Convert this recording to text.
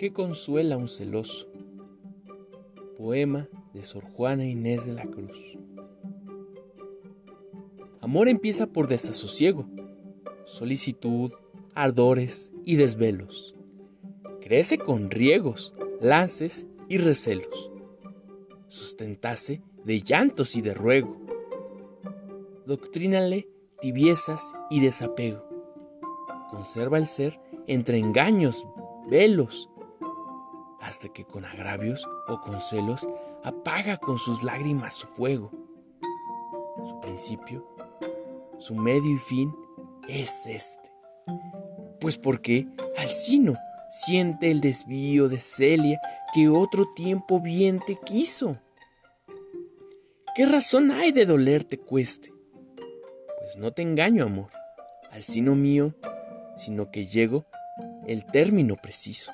que consuela a un celoso. Poema de Sor Juana Inés de la Cruz. Amor empieza por desasosiego, solicitud, ardores y desvelos. Crece con riegos, lances y recelos. Sustentase de llantos y de ruego. Doctrínale tibiezas y desapego. Conserva el ser entre engaños, velos, hasta que con agravios o con celos apaga con sus lágrimas su fuego. Su principio, su medio y fin es este. Pues porque Alcino siente el desvío de Celia que otro tiempo bien te quiso. ¿Qué razón hay de dolerte cueste? Pues no te engaño, amor, al sino mío, sino que llego el término preciso.